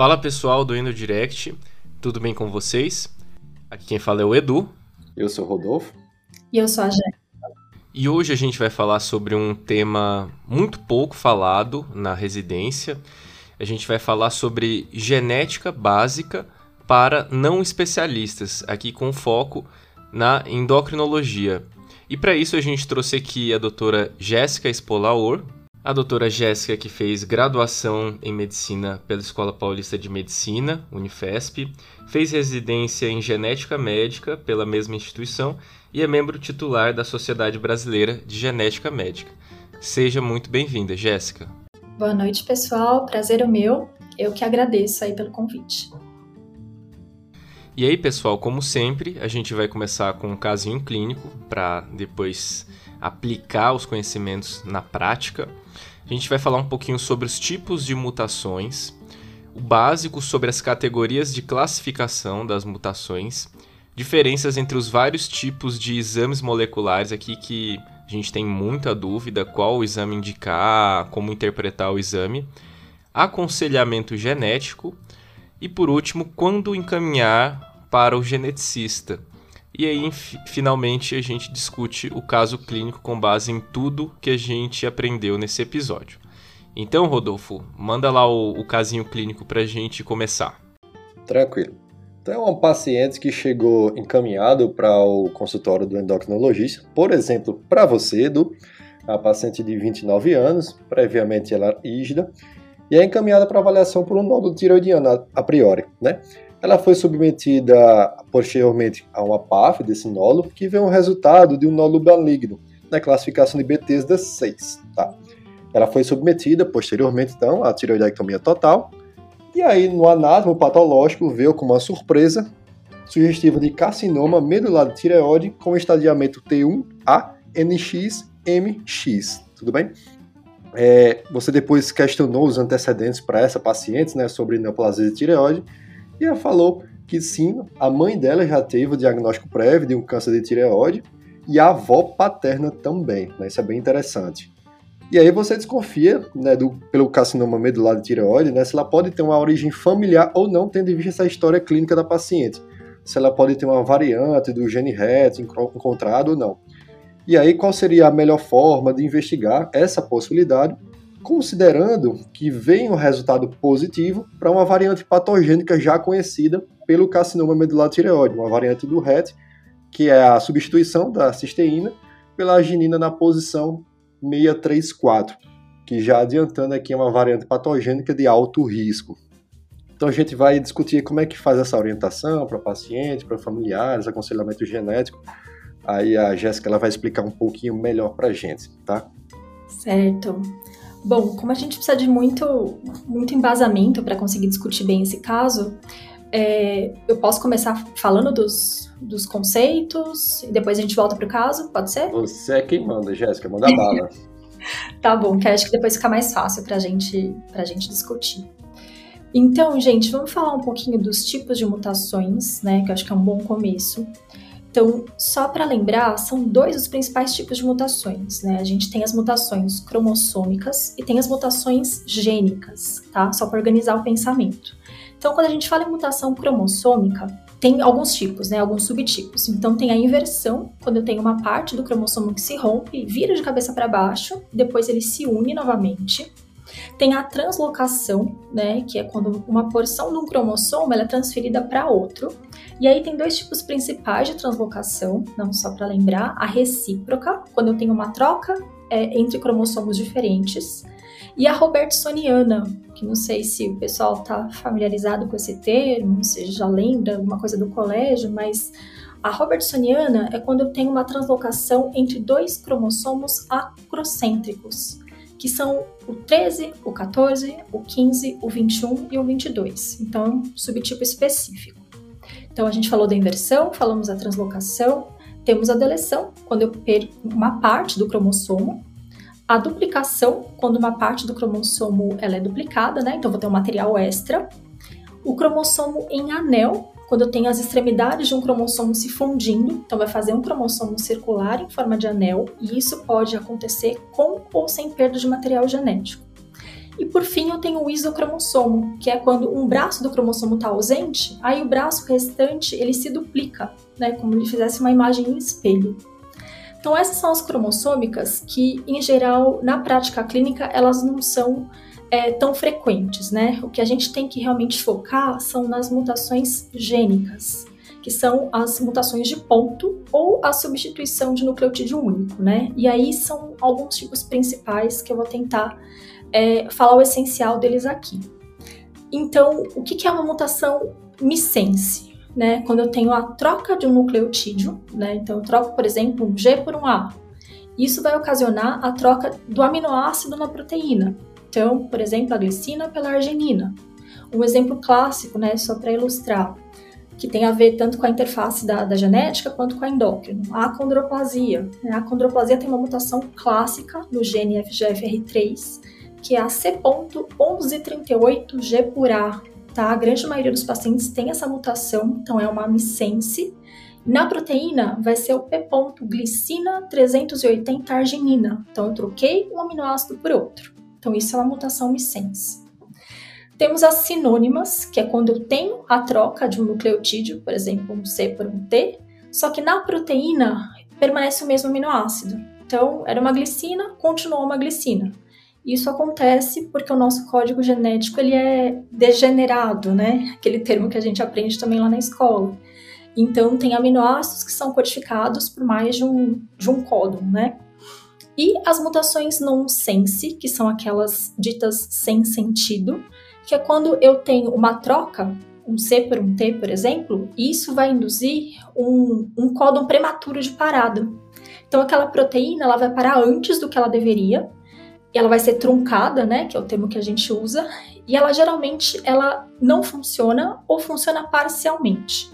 Fala pessoal do Endo Direct, tudo bem com vocês? Aqui quem fala é o Edu. Eu sou o Rodolfo. E eu sou a Jéssica. E hoje a gente vai falar sobre um tema muito pouco falado na residência. A gente vai falar sobre genética básica para não especialistas, aqui com foco na endocrinologia. E para isso a gente trouxe aqui a doutora Jéssica Espolaor, a doutora Jéssica, que fez graduação em medicina pela Escola Paulista de Medicina, Unifesp, fez residência em genética médica pela mesma instituição e é membro titular da Sociedade Brasileira de Genética Médica. Seja muito bem-vinda, Jéssica. Boa noite, pessoal. Prazer é o meu. Eu que agradeço aí pelo convite. E aí, pessoal, como sempre, a gente vai começar com um casinho clínico para depois aplicar os conhecimentos na prática. A gente vai falar um pouquinho sobre os tipos de mutações, o básico sobre as categorias de classificação das mutações, diferenças entre os vários tipos de exames moleculares aqui que a gente tem muita dúvida qual exame indicar, como interpretar o exame, aconselhamento genético e por último, quando encaminhar para o geneticista. E aí, finalmente, a gente discute o caso clínico com base em tudo que a gente aprendeu nesse episódio. Então, Rodolfo, manda lá o, o casinho clínico para a gente começar. Tranquilo. Então, é um paciente que chegou encaminhado para o consultório do endocrinologista, por exemplo, para você, Edu, a paciente de 29 anos, previamente ela rígida, e é encaminhada para avaliação por um nódulo tiroidiano a priori, né? Ela foi submetida posteriormente a uma PAF desse nódulo, que veio um resultado de um nódulo maligno, na classificação de Bethesda 6. Tá? Ela foi submetida posteriormente, então, à tireoidectomia total, e aí no anátomo patológico veio com uma surpresa sugestiva de carcinoma medular de tireoide com estadiamento T1A NX MX. Tudo bem? É, você depois questionou os antecedentes para essa paciente, né, sobre neoplasia de tireoide, e ela falou que sim, a mãe dela já teve o diagnóstico prévio de um câncer de tireoide e a avó paterna também. Né? Isso é bem interessante. E aí você desconfia né, do, pelo carcinoma medular de tireoide, né, se ela pode ter uma origem familiar ou não, tendo em vista essa história clínica da paciente. Se ela pode ter uma variante do gene RET encontrado ou não. E aí qual seria a melhor forma de investigar essa possibilidade considerando que vem um resultado positivo para uma variante patogênica já conhecida pelo carcinoma medular tireoide, uma variante do RET, que é a substituição da cisteína pela arginina na posição 634, que já adiantando aqui é uma variante patogênica de alto risco. Então a gente vai discutir como é que faz essa orientação para paciente, para familiares, aconselhamento genético. Aí a Jéssica ela vai explicar um pouquinho melhor para a gente, tá? Certo. Bom, como a gente precisa de muito, muito embasamento para conseguir discutir bem esse caso, é, eu posso começar falando dos, dos conceitos e depois a gente volta para o caso, pode ser? Você é quem manda, Jéssica, manda bala. tá bom, que acho que depois fica mais fácil para gente, a gente discutir. Então, gente, vamos falar um pouquinho dos tipos de mutações, né? Que eu acho que é um bom começo. Então, só para lembrar, são dois os principais tipos de mutações, né? A gente tem as mutações cromossômicas e tem as mutações gênicas, tá? Só para organizar o pensamento. Então, quando a gente fala em mutação cromossômica, tem alguns tipos, né? Alguns subtipos. Então, tem a inversão, quando eu tenho uma parte do cromossomo que se rompe, vira de cabeça para baixo, depois ele se une novamente. Tem a translocação, né, que é quando uma porção de um cromossomo é transferida para outro. E aí tem dois tipos principais de translocação, não só para lembrar, a recíproca, quando eu tenho uma troca é, entre cromossomos diferentes, e a robertsoniana, que não sei se o pessoal está familiarizado com esse termo, se já lembra alguma coisa do colégio, mas a robertsoniana é quando eu tenho uma translocação entre dois cromossomos acrocêntricos que são o 13, o 14, o 15, o 21 e o 22. Então, é um subtipo específico. Então, a gente falou da inversão, falamos da translocação, temos a deleção, quando eu perco uma parte do cromossomo, a duplicação, quando uma parte do cromossomo ela é duplicada, né? Então, vou ter um material extra. O cromossomo em anel, quando eu tenho as extremidades de um cromossomo se fundindo, então vai fazer um cromossomo circular em forma de anel, e isso pode acontecer com ou sem perda de material genético. E por fim, eu tenho o isocromossomo, que é quando um braço do cromossomo está ausente, aí o braço restante ele se duplica, né, como se fizesse uma imagem em espelho. Então essas são as cromossômicas que, em geral, na prática clínica, elas não são é, tão frequentes, né? O que a gente tem que realmente focar são nas mutações gênicas, que são as mutações de ponto ou a substituição de nucleotídeo único, né? E aí são alguns tipos principais que eu vou tentar é, falar o essencial deles aqui. Então, o que é uma mutação missense? Né? Quando eu tenho a troca de um nucleotídeo, né? então eu troco, por exemplo, um G por um A. Isso vai ocasionar a troca do aminoácido na proteína. Então, por exemplo, a glicina pela arginina. Um exemplo clássico, né, só para ilustrar, que tem a ver tanto com a interface da, da genética quanto com a endócrina. A acondroplasia. A acondroplasia tem uma mutação clássica no gene FGFR3, que é a C.1138G por A. Tá? A grande maioria dos pacientes tem essa mutação, então é uma missense. Na proteína, vai ser o P. glicina 380 arginina. Então, eu troquei um aminoácido por outro. Então, isso é uma mutação missense. Temos as sinônimas, que é quando eu tenho a troca de um nucleotídeo, por exemplo, um C por um T, só que na proteína permanece o mesmo aminoácido. Então, era uma glicina, continuou uma glicina. Isso acontece porque o nosso código genético ele é degenerado, né? Aquele termo que a gente aprende também lá na escola. Então, tem aminoácidos que são codificados por mais de um, de um códon, né? E as mutações nonsense, que são aquelas ditas sem sentido, que é quando eu tenho uma troca, um C por um T, por exemplo, e isso vai induzir um, um códon prematuro de parada. Então, aquela proteína ela vai parar antes do que ela deveria, ela vai ser truncada, né, que é o termo que a gente usa, e ela geralmente ela não funciona ou funciona parcialmente,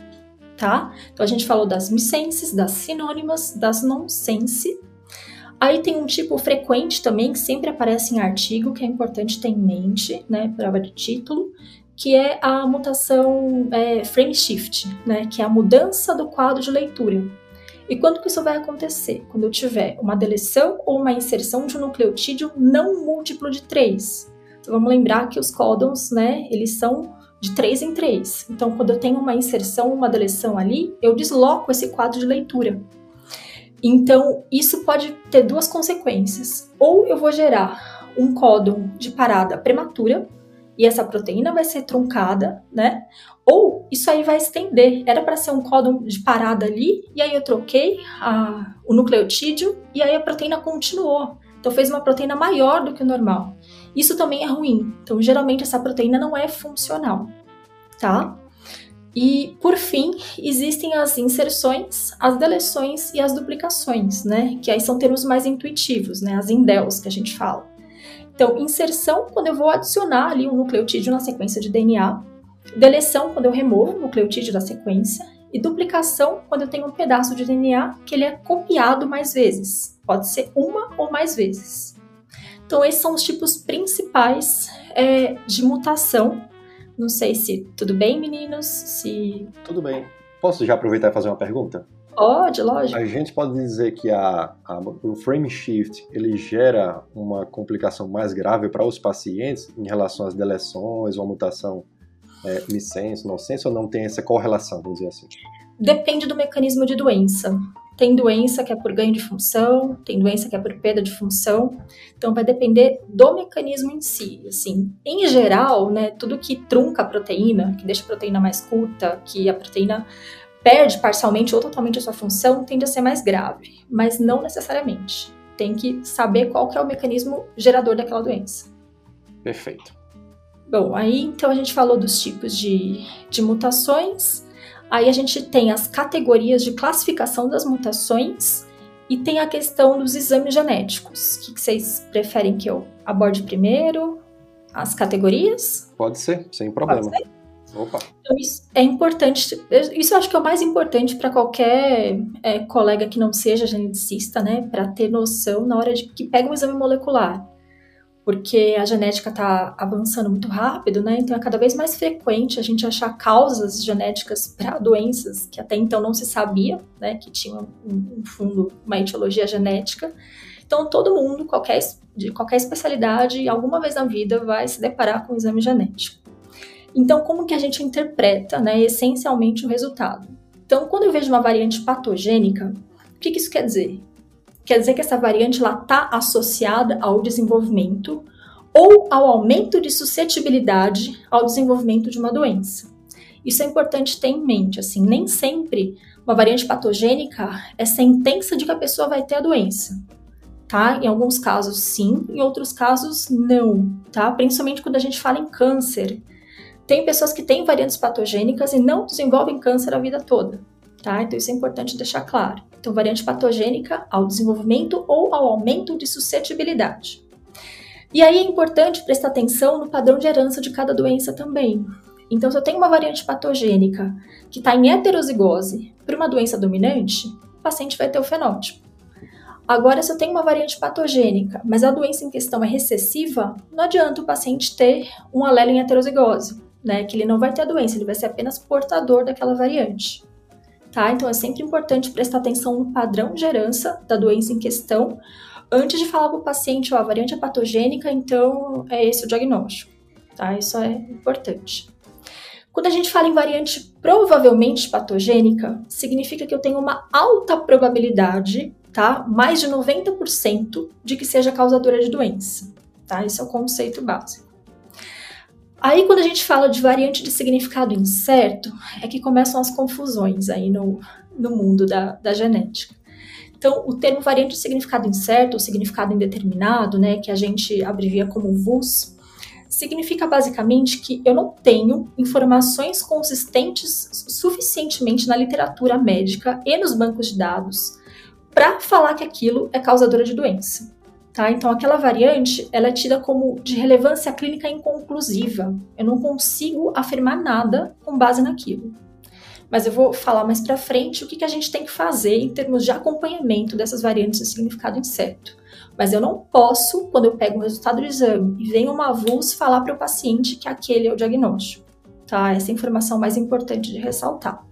tá? Então a gente falou das missenses, das sinônimas, das nonsense. Aí tem um tipo frequente também que sempre aparece em artigo, que é importante ter em mente, né, prova de título, que é a mutação é, frame shift, né, que é a mudança do quadro de leitura. E quando que isso vai acontecer? Quando eu tiver uma deleção ou uma inserção de um nucleotídeo não múltiplo de 3. Então vamos lembrar que os códons, né, eles são de 3 em 3. Então quando eu tenho uma inserção, uma deleção ali, eu desloco esse quadro de leitura. Então isso pode ter duas consequências. Ou eu vou gerar um códon de parada prematura, e essa proteína vai ser truncada, né? Ou isso aí vai estender. Era para ser um códon de parada ali, e aí eu troquei a, o nucleotídeo, e aí a proteína continuou. Então fez uma proteína maior do que o normal. Isso também é ruim. Então, geralmente, essa proteína não é funcional, tá? E, por fim, existem as inserções, as deleções e as duplicações, né? Que aí são termos mais intuitivos, né? As indels que a gente fala. Então, inserção, quando eu vou adicionar ali um nucleotídeo na sequência de DNA. Deleção, quando eu removo o nucleotídeo da sequência. E duplicação, quando eu tenho um pedaço de DNA que ele é copiado mais vezes. Pode ser uma ou mais vezes. Então, esses são os tipos principais é, de mutação. Não sei se tudo bem, meninos? Se. Tudo bem. Posso já aproveitar e fazer uma pergunta? Pode, lógico. A gente pode dizer que a, a, o frame shift ele gera uma complicação mais grave para os pacientes em relação às deleções ou a mutação é, missense, nonsense, ou não tem essa correlação, vamos dizer assim? Depende do mecanismo de doença. Tem doença que é por ganho de função, tem doença que é por perda de função. Então vai depender do mecanismo em si. Assim, em geral, né, tudo que trunca a proteína, que deixa a proteína mais curta, que a proteína perde parcialmente ou totalmente a sua função, tende a ser mais grave, mas não necessariamente. Tem que saber qual que é o mecanismo gerador daquela doença. Perfeito. Bom, aí então a gente falou dos tipos de, de mutações, aí a gente tem as categorias de classificação das mutações e tem a questão dos exames genéticos. O que, que vocês preferem que eu aborde primeiro? As categorias? Pode ser, sem problema. Pode ser? Opa. Então, é importante. Isso eu acho que é o mais importante para qualquer é, colega que não seja geneticista, né? Para ter noção na hora de que pega um exame molecular. Porque a genética está avançando muito rápido, né? Então é cada vez mais frequente a gente achar causas genéticas para doenças que até então não se sabia, né? Que tinham um, um fundo, uma etiologia genética. Então todo mundo, qualquer de qualquer especialidade, alguma vez na vida vai se deparar com o exame genético. Então, como que a gente interpreta, né, essencialmente o resultado? Então, quando eu vejo uma variante patogênica, o que, que isso quer dizer? Quer dizer que essa variante está associada ao desenvolvimento ou ao aumento de suscetibilidade ao desenvolvimento de uma doença. Isso é importante ter em mente, assim, nem sempre uma variante patogênica é sentença de que a pessoa vai ter a doença tá? Em alguns casos sim, em outros casos não, tá? Principalmente quando a gente fala em câncer. Tem pessoas que têm variantes patogênicas e não desenvolvem câncer a vida toda, tá? Então isso é importante deixar claro. Então, variante patogênica ao desenvolvimento ou ao aumento de suscetibilidade. E aí é importante prestar atenção no padrão de herança de cada doença também. Então, se eu tenho uma variante patogênica que está em heterozigose para uma doença dominante, o paciente vai ter o fenótipo. Agora, se eu tenho uma variante patogênica, mas a doença em questão é recessiva, não adianta o paciente ter um alelo em heterozigose, né? Que ele não vai ter a doença, ele vai ser apenas portador daquela variante. Tá? Então é sempre importante prestar atenção no padrão de herança da doença em questão antes de falar para o paciente, ó, a variante é patogênica, então é esse o diagnóstico. Tá? Isso é importante. Quando a gente fala em variante provavelmente patogênica, significa que eu tenho uma alta probabilidade tá? Mais de 90% de que seja causadora de doença, tá? Esse é o conceito básico. Aí, quando a gente fala de variante de significado incerto, é que começam as confusões aí no, no mundo da, da genética. Então, o termo variante de significado incerto, ou significado indeterminado, né, que a gente abrevia como VUS, significa basicamente que eu não tenho informações consistentes suficientemente na literatura médica e nos bancos de dados para falar que aquilo é causadora de doença. Tá? Então, aquela variante ela é tida como de relevância clínica inconclusiva. Eu não consigo afirmar nada com base naquilo. Mas eu vou falar mais para frente o que, que a gente tem que fazer em termos de acompanhamento dessas variantes de significado incerto. Mas eu não posso, quando eu pego o resultado do exame e vem uma VUS, falar para o paciente que aquele é o diagnóstico. Tá? Essa é a informação mais importante de ressaltar.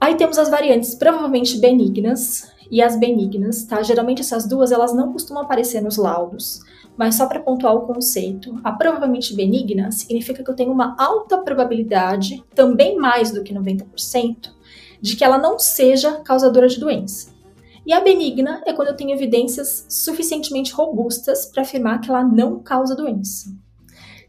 Aí temos as variantes provavelmente benignas, e as benignas, tá? Geralmente essas duas elas não costumam aparecer nos laudos, mas só para pontuar o conceito, a provavelmente benigna significa que eu tenho uma alta probabilidade, também mais do que 90%, de que ela não seja causadora de doença. E a benigna é quando eu tenho evidências suficientemente robustas para afirmar que ela não causa doença.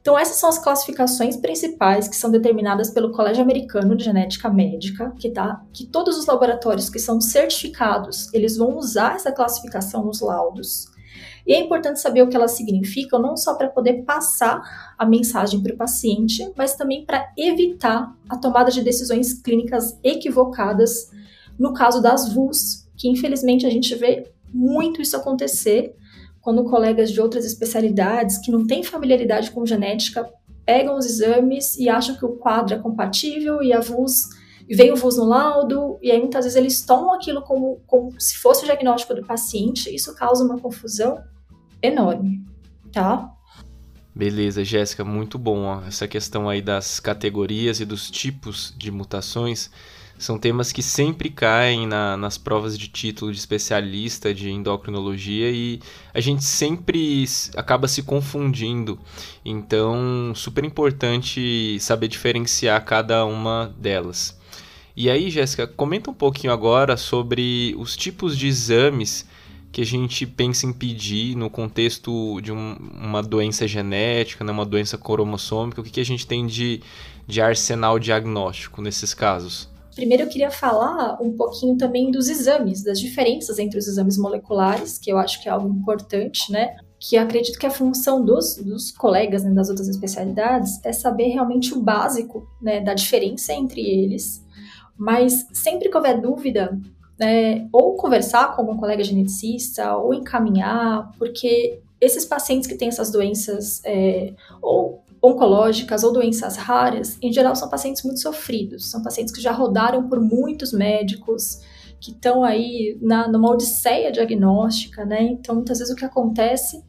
Então, essas são as classificações principais que são determinadas pelo Colégio Americano de Genética Médica, que, tá, que todos os laboratórios que são certificados, eles vão usar essa classificação nos laudos. E é importante saber o que elas significam, não só para poder passar a mensagem para o paciente, mas também para evitar a tomada de decisões clínicas equivocadas no caso das VUS, que infelizmente a gente vê muito isso acontecer quando colegas de outras especialidades que não têm familiaridade com genética pegam os exames e acham que o quadro é compatível e a VUS vem o VUS no laudo, e aí muitas vezes eles tomam aquilo como, como se fosse o diagnóstico do paciente, isso causa uma confusão enorme, tá? Beleza, Jéssica, muito bom ó. essa questão aí das categorias e dos tipos de mutações são temas que sempre caem na, nas provas de título de especialista de endocrinologia e a gente sempre acaba se confundindo. Então, super importante saber diferenciar cada uma delas. E aí, Jéssica, comenta um pouquinho agora sobre os tipos de exames que a gente pensa em pedir no contexto de um, uma doença genética, né, uma doença cromossômica, o que, que a gente tem de, de arsenal diagnóstico nesses casos? Primeiro eu queria falar um pouquinho também dos exames, das diferenças entre os exames moleculares, que eu acho que é algo importante, né? Que acredito que a função dos, dos colegas né, das outras especialidades é saber realmente o básico né, da diferença entre eles, mas sempre que houver dúvida, né, ou conversar com algum colega geneticista, ou encaminhar, porque esses pacientes que têm essas doenças, é, ou oncológicas ou doenças raras, em geral são pacientes muito sofridos, são pacientes que já rodaram por muitos médicos, que estão aí na, numa odisseia diagnóstica, né? Então, muitas vezes o que acontece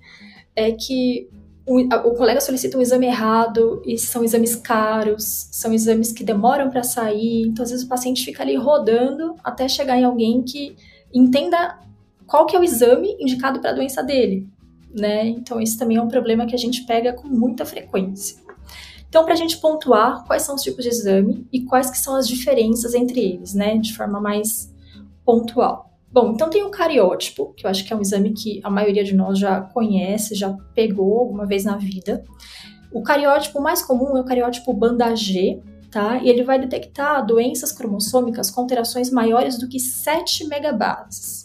é que o, o, colega solicita um exame errado e são exames caros, são exames que demoram para sair, então às vezes o paciente fica ali rodando até chegar em alguém que entenda qual que é o exame indicado para a doença dele. Né? Então, esse também é um problema que a gente pega com muita frequência. Então, para a gente pontuar quais são os tipos de exame e quais que são as diferenças entre eles, né, de forma mais pontual. Bom, então tem o cariótipo, que eu acho que é um exame que a maioria de nós já conhece, já pegou alguma vez na vida. O cariótipo mais comum é o cariótipo banda G, tá? E ele vai detectar doenças cromossômicas com alterações maiores do que 7 megabases.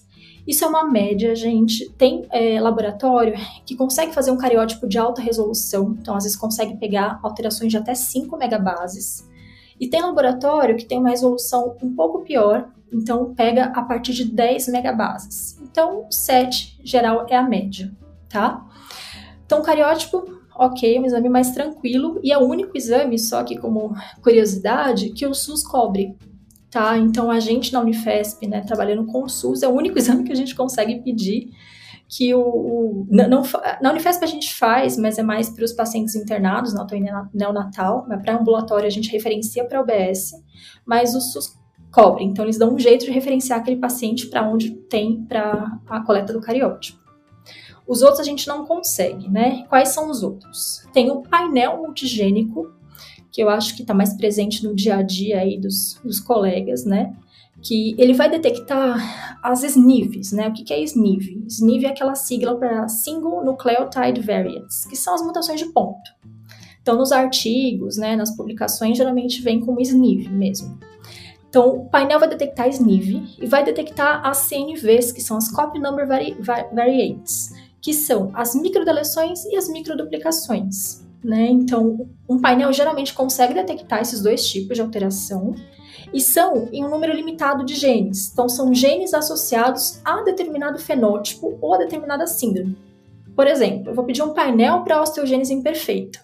Isso é uma média, gente. Tem é, laboratório que consegue fazer um cariótipo de alta resolução, então às vezes consegue pegar alterações de até 5 megabases. E tem laboratório que tem uma resolução um pouco pior, então pega a partir de 10 megabases. Então, 7 geral é a média, tá? Então, cariótipo, ok, é um exame mais tranquilo e é o único exame, só que como curiosidade, que o SUS cobre, tá? Então, a gente na Unifesp, né, trabalhando com o SUS, é o único exame que a gente consegue pedir que o, o não, na Unifesp a gente faz, mas é mais para os pacientes internados na neonatal, mas para ambulatório a gente referencia para o UBS, mas o SUS cobre, então eles dão um jeito de referenciar aquele paciente para onde tem para a coleta do cariótipo. Os outros a gente não consegue, né? Quais são os outros? Tem o painel multigênico, que eu acho que está mais presente no dia a dia aí dos, dos colegas, né? que ele vai detectar as SNVs, né? O que, é SNV? SNV é aquela sigla para Single Nucleotide Variants, que são as mutações de ponto. Então, nos artigos, né, nas publicações, geralmente vem como SNV mesmo. Então, o painel vai detectar SNV e vai detectar as CNVs, que são as Copy Number vari Variates, que são as microdeleções e as microduplicações. Né? Então, um painel geralmente consegue detectar esses dois tipos de alteração e são em um número limitado de genes. Então, são genes associados a determinado fenótipo ou a determinada síndrome. Por exemplo, eu vou pedir um painel para osteogênese imperfeita.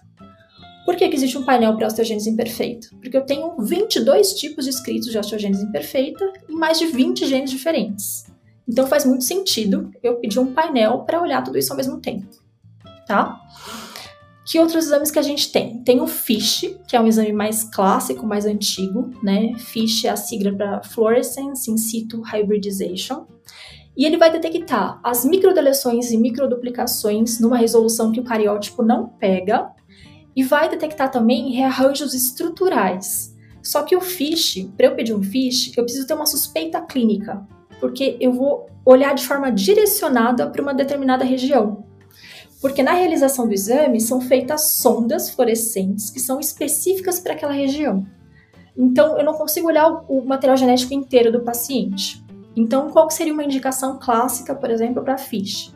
Por que, que existe um painel para osteogênese imperfeita? Porque eu tenho 22 tipos descritos de osteogênese imperfeita e mais de 20 genes diferentes. Então faz muito sentido eu pedir um painel para olhar tudo isso ao mesmo tempo, tá? Que outros exames que a gente tem? Tem o FISH, que é um exame mais clássico, mais antigo, né? FISH é a sigla para Fluorescence in situ hybridization. E ele vai detectar as microdeleções e microduplicações numa resolução que o cariótipo não pega e vai detectar também rearranjos estruturais. Só que o FISH, para eu pedir um FISH, eu preciso ter uma suspeita clínica, porque eu vou olhar de forma direcionada para uma determinada região. Porque na realização do exame são feitas sondas fluorescentes que são específicas para aquela região. Então, eu não consigo olhar o material genético inteiro do paciente. Então, qual seria uma indicação clássica, por exemplo, para FISH?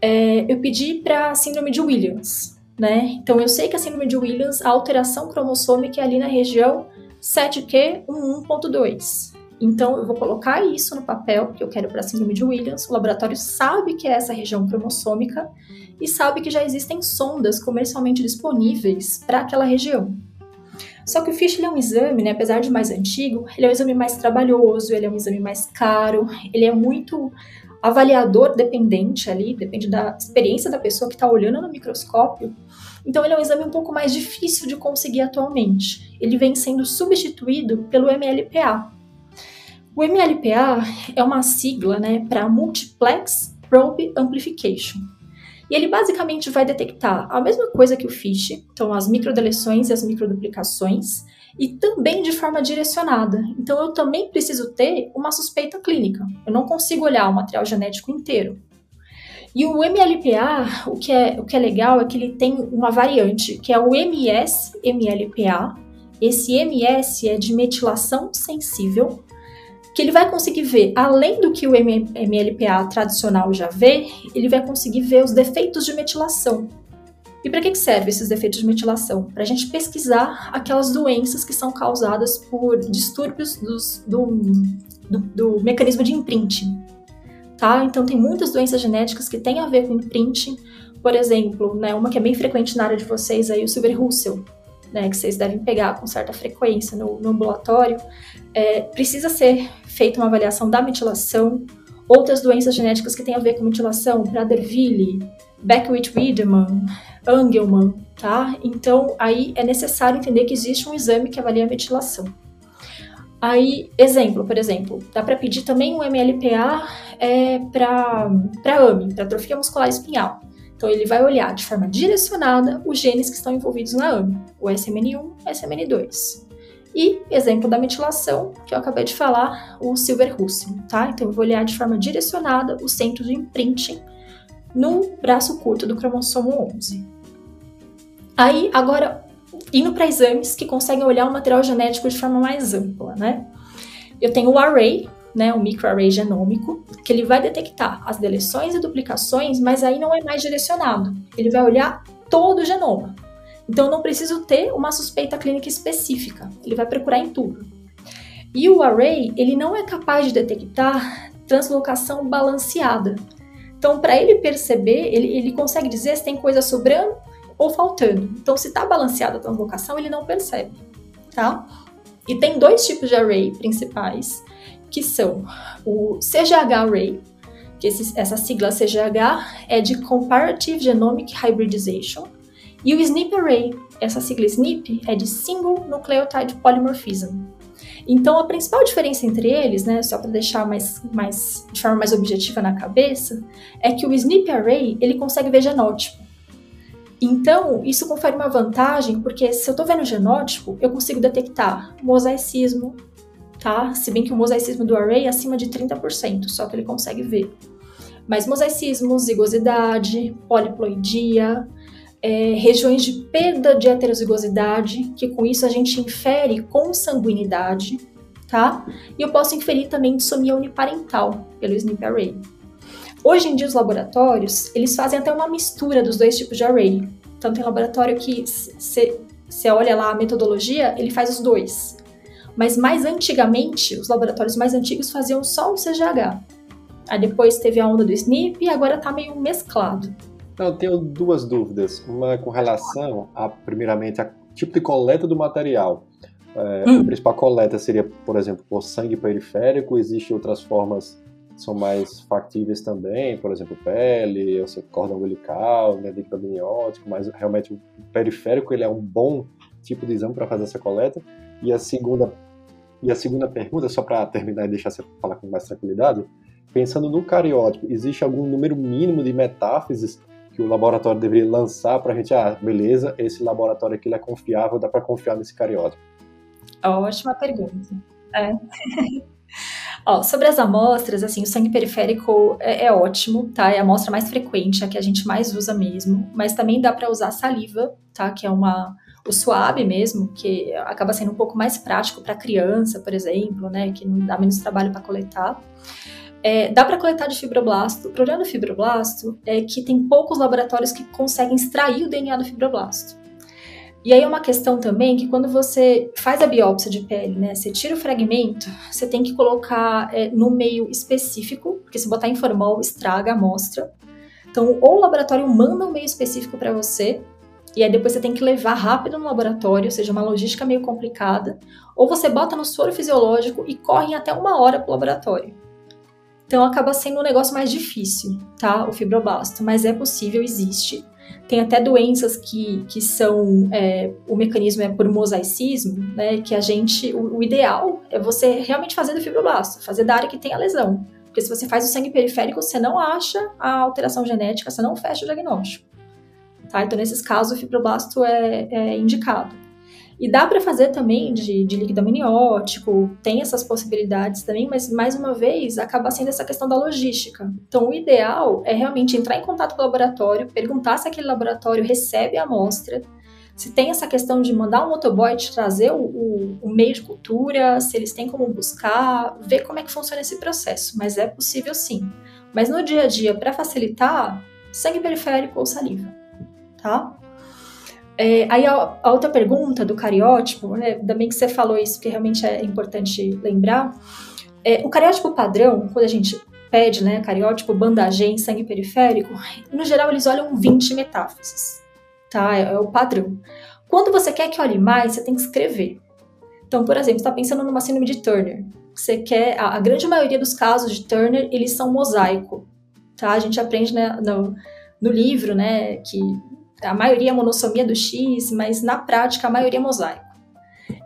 É, eu pedi para síndrome de Williams, né? Então, eu sei que a síndrome de Williams, a alteração cromossômica é ali na região 7q11.2. Então, eu vou colocar isso no papel, que eu quero para a síndrome de Williams. O laboratório sabe que é essa região cromossômica e sabe que já existem sondas comercialmente disponíveis para aquela região. Só que o FISH é um exame, né, apesar de mais antigo, ele é um exame mais trabalhoso, ele é um exame mais caro, ele é muito avaliador dependente ali, depende da experiência da pessoa que está olhando no microscópio. Então ele é um exame um pouco mais difícil de conseguir atualmente. Ele vem sendo substituído pelo MLPA. O MLPA é uma sigla né, para Multiplex Probe Amplification. E ele basicamente vai detectar a mesma coisa que o FISH, então as microdeleções e as microduplicações, e também de forma direcionada. Então eu também preciso ter uma suspeita clínica. Eu não consigo olhar o material genético inteiro. E o MLPA, o que é, o que é legal é que ele tem uma variante, que é o MS-MLPA. Esse MS é de metilação sensível que ele vai conseguir ver, além do que o MLPA tradicional já vê, ele vai conseguir ver os defeitos de metilação. E para que serve esses defeitos de metilação? Para a gente pesquisar aquelas doenças que são causadas por distúrbios dos, do, do, do, mecanismo de imprinting. Tá? Então, tem muitas doenças genéticas que têm a ver com imprinting. Por exemplo, né, uma que é bem frequente na área de vocês, aí, o Silver Russell, né, que vocês devem pegar com certa frequência no, no ambulatório, é, precisa ser feita uma avaliação da metilação, outras doenças genéticas que têm a ver com metilação, Prader-Willi, Beckwith-Wiedemann, Angelman, tá? Então, aí é necessário entender que existe um exame que avalia a metilação. Aí, exemplo, por exemplo, dá para pedir também um MLPA é, para AMI, para atrofia muscular espinhal. Então ele vai olhar de forma direcionada os genes que estão envolvidos na AME, o SMN1 e SMN2. E exemplo da metilação, que eu acabei de falar, o silver russell, tá? Então eu vou olhar de forma direcionada o centro de imprinting no braço curto do cromossomo 11. Aí, agora, indo para exames que conseguem olhar o material genético de forma mais ampla, né? Eu tenho o array, né, o microarray genômico, que ele vai detectar as deleções e duplicações, mas aí não é mais direcionado. Ele vai olhar todo o genoma. Então não preciso ter uma suspeita clínica específica. Ele vai procurar em tudo. E o array, ele não é capaz de detectar translocação balanceada. Então, para ele perceber, ele, ele consegue dizer se tem coisa sobrando ou faltando. Então, se está balanceada a translocação, ele não percebe, tá? E tem dois tipos de array principais, que são o CGH Array, que esse, essa sigla CGH é de Comparative Genomic Hybridization, e o SNP Array, essa sigla SNP é de Single Nucleotide Polymorphism. Então, a principal diferença entre eles, né, só para deixar mais, mais, de forma mais objetiva na cabeça, é que o SNP Array ele consegue ver genótipo. Então, isso confere uma vantagem, porque se eu estou vendo genótipo, eu consigo detectar mosaicismo, tá? Se bem que o mosaicismo do array é acima de 30%, só que ele consegue ver. Mas mosaicismo, zigosidade, poliploidia, é, regiões de perda de heterozigosidade, que com isso a gente infere consanguinidade, tá? E eu posso inferir também dissomia uniparental pelo SNP array. Hoje em dia os laboratórios, eles fazem até uma mistura dos dois tipos de array. Então tem laboratório que você olha lá a metodologia, ele faz os dois. Mas mais antigamente, os laboratórios mais antigos faziam só o CGH. Aí depois teve a onda do SNP e agora está meio mesclado. Não, eu tenho duas dúvidas. Uma com relação a, primeiramente, a tipo de coleta do material. É, hum. A principal coleta seria, por exemplo, por sangue periférico, existem outras formas que são mais factíveis também, por exemplo, pele, seja, cordão umbilical, né, líquido amniótico, mas realmente o periférico ele é um bom tipo de exame para fazer essa coleta. E a segunda e a segunda pergunta, só para terminar e deixar você falar com mais tranquilidade, pensando no cariótipo, existe algum número mínimo de metáfises que o laboratório deveria lançar para a gente, ah, beleza, esse laboratório aqui é confiável, dá para confiar nesse cariótipo? Ótima pergunta. É. Ó, sobre as amostras, assim, o sangue periférico é, é, ótimo, tá? É a amostra mais frequente, a que a gente mais usa mesmo, mas também dá para usar saliva, tá? Que é uma o suave mesmo, que acaba sendo um pouco mais prático para criança, por exemplo, né, que não dá menos trabalho para coletar. É, dá para coletar de fibroblasto. O problema do fibroblasto é que tem poucos laboratórios que conseguem extrair o DNA do fibroblasto. E aí é uma questão também que quando você faz a biópsia de pele, né, você tira o fragmento, você tem que colocar é, no meio específico, porque se botar em formol estraga a amostra. Então, ou o laboratório manda um meio específico para você, e aí depois você tem que levar rápido no laboratório, ou seja, uma logística meio complicada, ou você bota no soro fisiológico e corre até uma hora para o laboratório. Então acaba sendo um negócio mais difícil, tá? O fibroblasto, mas é possível, existe. Tem até doenças que, que são, é, o mecanismo é por mosaicismo, né? Que a gente, o, o, ideal é você realmente fazer do fibroblasto, fazer da área que tem a lesão. Porque se você faz o sangue periférico, você não acha a alteração genética, você não fecha o diagnóstico. Tá? Então, nesses casos, o fibroblasto é, é indicado. E dá para fazer também de, de, líquido amniótico, tem essas possibilidades também, mas mais uma vez acaba sendo essa questão da logística. Então, o ideal é realmente entrar em contato com o laboratório, perguntar se aquele laboratório recebe a amostra, se tem essa questão de mandar um motoboy te trazer o, o, o, meio de cultura, se eles têm como buscar, ver como é que funciona esse processo. Mas é possível sim. Mas no dia a dia, para facilitar, sangue periférico ou saliva tá? É, aí a, a, outra pergunta do cariótipo, né, ainda bem que você falou isso, porque realmente é importante lembrar. É, o cariótipo padrão, quando a gente pede, né, cariótipo, bandagem, sangue periférico, no geral eles olham 20 metáfises, tá? É, é o padrão. Quando você quer que olhe mais, você tem que escrever. Então, por exemplo, está pensando numa síndrome de Turner. Você quer, a, a, grande maioria dos casos de Turner, eles são mosaico, tá? A gente aprende né, no, no livro, né, que a maioria é monossomia do X, mas na prática a maioria é mosaico.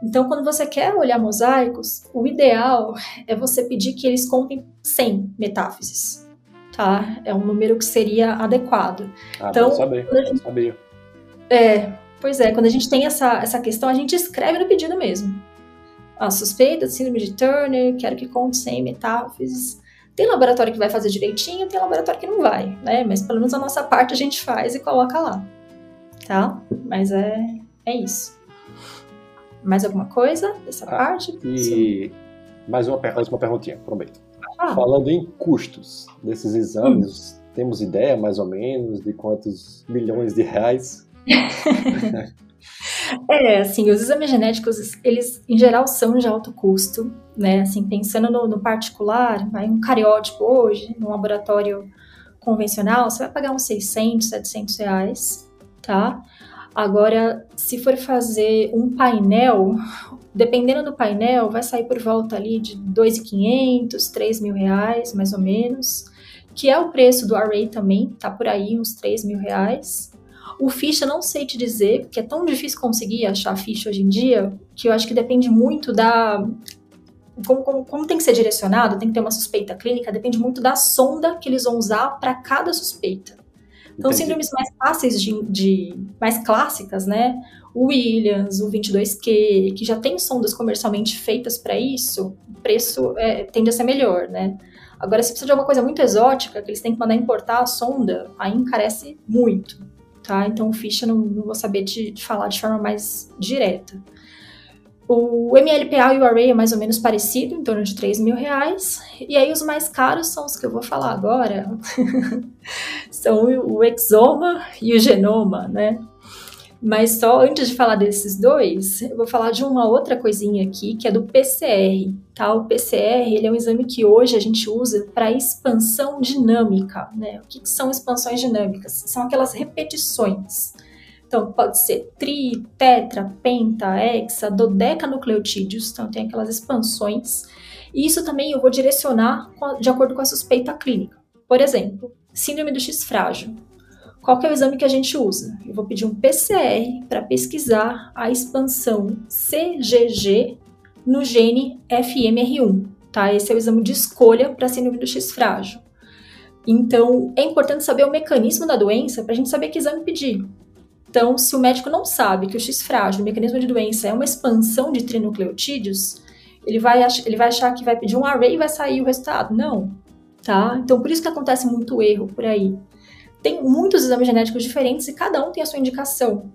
Então, quando você quer olhar mosaicos, o ideal é você pedir que eles contem 100 metáfises, tá? É um número que seria adequado. Ah, então, saber, gente, sabia. É, pois é, quando a gente tem essa, essa questão, a gente escreve no pedido mesmo. A suspeita de síndrome de Turner, quero que conte sem metáfise. Tem laboratório que vai fazer direitinho, tem laboratório que não vai, né? Mas pelo menos a nossa parte a gente faz e coloca lá, tá? Mas é, é isso. Mais alguma coisa dessa ah, parte? E mais uma, mais uma perguntinha, prometo. Ah. Falando em custos desses exames, hum. temos ideia mais ou menos de quantos milhões de reais? É, assim, os exames genéticos, eles em geral são de alto custo, né? Assim, pensando no, no particular, vai um cariótipo hoje, num laboratório convencional, você vai pagar uns 600, 700 reais, tá? Agora, se for fazer um painel, dependendo do painel, vai sair por volta ali de 2.500, 3 mil reais, mais ou menos, que é o preço do array também, tá por aí uns 3 mil reais. O ficha não sei te dizer, porque é tão difícil conseguir achar ficha hoje em dia, que eu acho que depende muito da. Como, como, como tem que ser direcionado, tem que ter uma suspeita clínica, depende muito da sonda que eles vão usar para cada suspeita. Então, Entendi. síndromes mais fáceis de, de, mais clássicas, né? O Williams, o 22Q, que já tem sondas comercialmente feitas para isso, o preço é, tende a ser melhor, né? Agora, se precisa de alguma coisa muito exótica, que eles têm que mandar importar a sonda, aí encarece muito tá? Então, ficha não, não vou saber te, te, falar de forma mais direta. O MLPA e o Array é mais ou menos parecido, em torno de 3 mil reais. E aí os mais caros são os que eu vou falar agora. são o Exoma e o Genoma, né? Mas só antes de falar desses dois, eu vou falar de uma outra coisinha aqui, que é do PCR, tá? O PCR, ele é um exame que hoje a gente usa para expansão dinâmica, né? O que, que são expansões dinâmicas? São aquelas repetições. Então, pode ser tri, tetra, penta, hexa, dodeca nucleotídeos, então tem aquelas expansões. E isso também eu vou direcionar de acordo com a suspeita clínica. Por exemplo, síndrome do X frágil. Qual é o exame que a gente usa? Eu vou pedir um PCR para pesquisar a expansão CGG no gene FMR1, tá? Esse é o exame de escolha para síndrome do X frágil. Então, é importante saber o mecanismo da doença para a gente saber que exame pedir. Então, se o médico não sabe que o X frágil, o mecanismo de doença, é uma expansão de trinucleotídeos, ele vai, ele vai achar que vai pedir um array e vai sair o resultado. Não, tá? Então, por isso que acontece muito erro por aí tem muitos exames genéticos diferentes e cada um tem a sua indicação.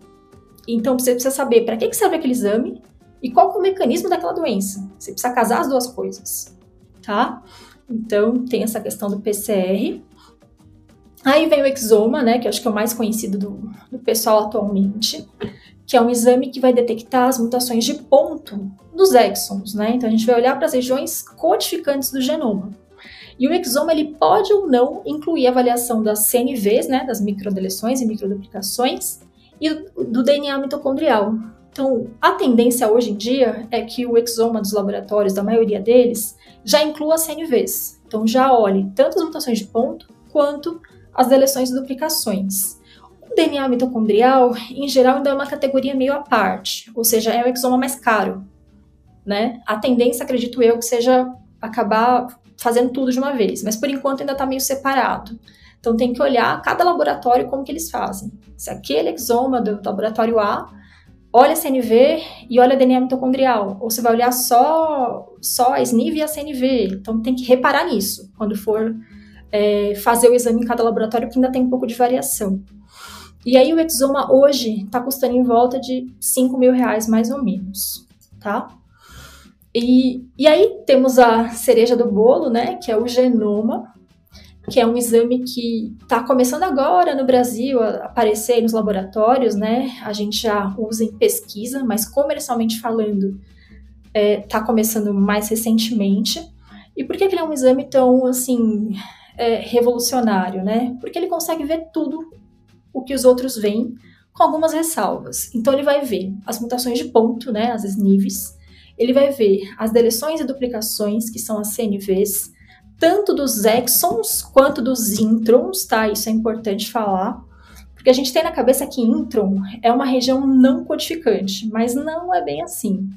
Então você precisa saber para que serve aquele exame e qual é o mecanismo daquela doença. Você precisa casar as duas coisas, tá? Então tem essa questão do PCR. Aí vem o exoma, né, que eu acho que é o mais conhecido do, do pessoal atualmente, que é um exame que vai detectar as mutações de ponto dos exons, né? Então a gente vai olhar para as regiões codificantes do genoma. E o exoma ele pode ou não incluir a avaliação das CNVs, né, das microdeleções e microduplicações, e do DNA mitocondrial. Então, a tendência hoje em dia é que o exoma dos laboratórios, da maioria deles, já inclua CNVs. Então, já olhe tanto as mutações de ponto quanto as deleções e duplicações. O DNA mitocondrial, em geral, ainda é uma categoria meio à parte, ou seja, é o exoma mais caro. Né? A tendência, acredito eu, que seja acabar fazendo tudo de uma vez, mas por enquanto ainda está meio separado. Então tem que olhar cada laboratório como que eles fazem. Se aquele exoma do laboratório A olha CNV e olha DNA mitocondrial, ou você vai olhar só só a SNV e a CNV. Então tem que reparar nisso quando for é, fazer o exame em cada laboratório, que ainda tem um pouco de variação. E aí o exoma hoje está custando em volta de 5 mil reais mais ou menos, tá? E, e aí temos a cereja do bolo, né, que é o genoma, que é um exame que está começando agora no Brasil a aparecer nos laboratórios, né? A gente já usa em pesquisa, mas comercialmente falando, está é, tá começando mais recentemente. E por que, que ele é um exame tão, assim, é, revolucionário, né? Porque ele consegue ver tudo o que os outros veem, com algumas ressalvas. Então ele vai ver as mutações de ponto, né, as SNVs, ele vai ver as deleções e duplicações, que são as CNVs, tanto dos exons quanto dos introns, tá? Isso é importante falar. Porque a gente tem na cabeça que intron é uma região não codificante, mas não é bem assim.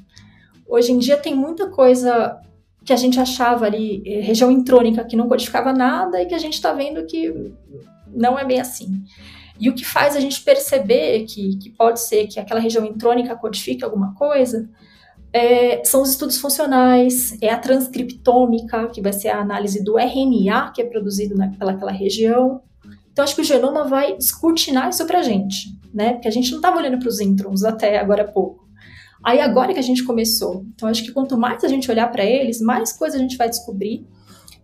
Hoje em dia tem muita coisa que a gente achava ali eh, região intrônica que não codificava nada e que a gente está vendo que não é bem assim. E o que faz a gente perceber que, que pode ser que aquela região intrônica codifique alguma coisa é, são os estudos funcionais, é a transcriptômica, que vai ser a análise do RNA que é produzido naquela região. Então, acho que o genoma vai descortinar isso para a gente, né? Porque a gente não estava olhando para os introns até agora há pouco. Aí agora que a gente começou. Então acho que quanto mais a gente olhar para eles, mais coisa a gente vai descobrir.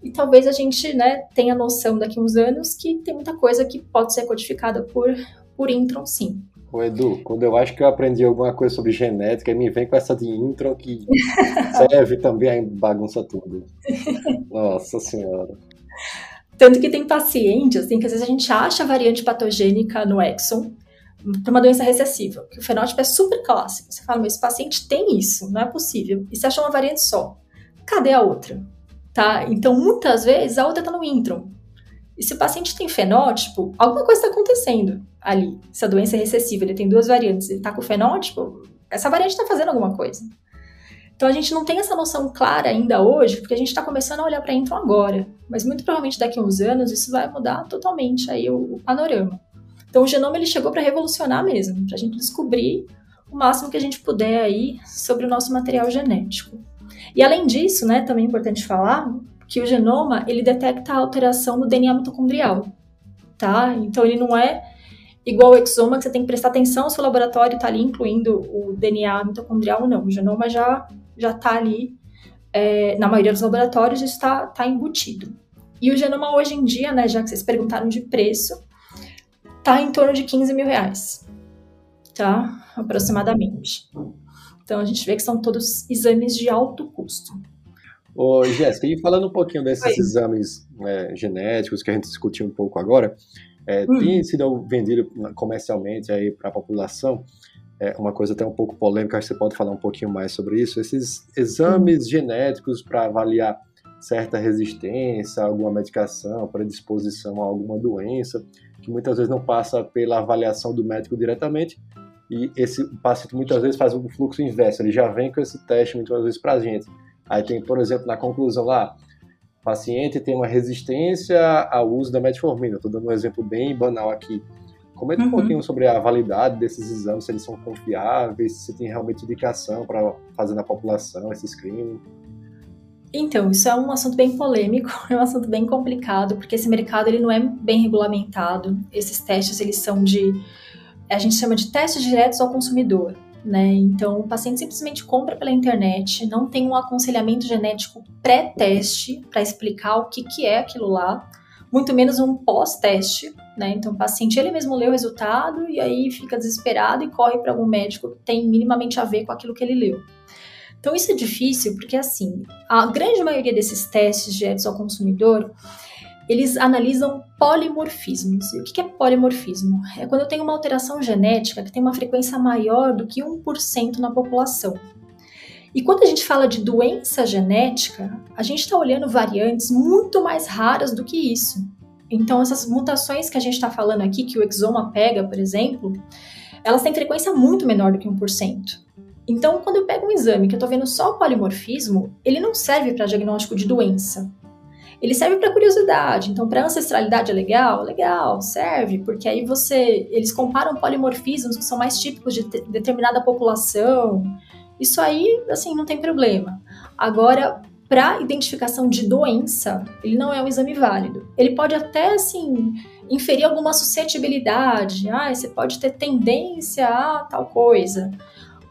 E talvez a gente né, tenha noção daqui a uns anos que tem muita coisa que pode ser codificada por, por intron, sim. Ô Edu, quando eu acho que eu aprendi alguma coisa sobre genética, me vem com essa de intron que serve também a bagunça tudo. Nossa senhora. Tanto que tem pacientes, assim, que às vezes a gente acha a variante patogênica no exon, para uma doença recessiva, que o fenótipo é super clássico. Você fala, mas esse paciente tem isso, não é possível. E você achou uma variante só. Cadê a outra? Tá? Então, muitas vezes, a outra está no intron. E se o paciente tem fenótipo, alguma coisa está acontecendo ali. Se a doença é recessiva, ele tem duas variantes, ele está com fenótipo, essa variante está fazendo alguma coisa. Então a gente não tem essa noção clara ainda hoje, porque a gente está começando a olhar para intron agora. Mas muito provavelmente daqui a uns anos isso vai mudar totalmente aí o, o panorama. Então o genoma ele chegou para revolucionar mesmo, para a gente descobrir o máximo que a gente puder aí sobre o nosso material genético. E além disso, né, também é importante falar que o genoma ele detecta a alteração no DNA mitocondrial, tá? Então ele não é igual o exoma que você tem que prestar atenção se o laboratório está ali incluindo o DNA mitocondrial ou não. O genoma já já está ali é, na maioria dos laboratórios está tá embutido. E o genoma hoje em dia, né, já que vocês perguntaram de preço, tá em torno de 15 mil reais, tá? Aproximadamente. Então a gente vê que são todos exames de alto custo. Ô, Jéssica, e falando um pouquinho desses Oi. exames é, genéticos que a gente discutiu um pouco agora, é, hum. tem sido vendido comercialmente aí para a população, é uma coisa até um pouco polêmica, acho que você pode falar um pouquinho mais sobre isso, esses exames hum. genéticos para avaliar certa resistência a alguma medicação, predisposição a alguma doença, que muitas vezes não passa pela avaliação do médico diretamente, e esse paciente muitas vezes faz um fluxo inverso, ele já vem com esse teste muitas vezes para a gente. Aí tem, por exemplo, na conclusão lá, o paciente tem uma resistência ao uso da metformina. Estou dando um exemplo bem banal aqui. Comenta uhum. um pouquinho sobre a validade desses exames, se eles são confiáveis, se tem realmente indicação para fazer na população esse screening. Então, isso é um assunto bem polêmico, é um assunto bem complicado, porque esse mercado ele não é bem regulamentado. Esses testes eles são de a gente chama de testes diretos ao consumidor, né? Então, o paciente simplesmente compra pela internet, não tem um aconselhamento genético pré-teste para explicar o que, que é aquilo lá, muito menos um pós-teste, né? Então, o paciente ele mesmo lê o resultado e aí fica desesperado e corre para algum médico que tem minimamente a ver com aquilo que ele leu. Então isso é difícil porque assim, a grande maioria desses testes diretos ao consumidor, eles analisam polimorfismos. E o que é polimorfismo? É quando eu tenho uma alteração genética que tem uma frequência maior do que 1% na população. E quando a gente fala de doença genética, a gente está olhando variantes muito mais raras do que isso. Então, essas mutações que a gente está falando aqui, que o exoma pega, por exemplo, elas têm frequência muito menor do que 1%. Então, quando eu pego um exame que eu estou vendo só o polimorfismo, ele não serve para diagnóstico de doença. Ele serve para curiosidade. Então, para ancestralidade é legal? Legal, serve, porque aí você. Eles comparam polimorfismos que são mais típicos de determinada população. Isso aí, assim, não tem problema. Agora, para identificação de doença, ele não é um exame válido. Ele pode até, assim, inferir alguma suscetibilidade. Ah, você pode ter tendência a tal coisa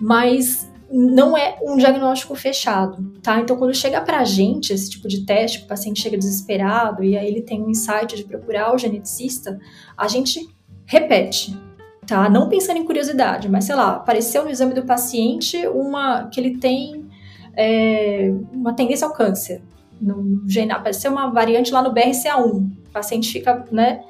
mas não é um diagnóstico fechado, tá? Então, quando chega pra gente esse tipo de teste, o paciente chega desesperado e aí ele tem um insight de procurar o geneticista, a gente repete, tá? Não pensando em curiosidade, mas sei lá, apareceu no exame do paciente uma que ele tem é, uma tendência ao câncer. No, apareceu uma variante lá no BRCA1. O paciente fica, né?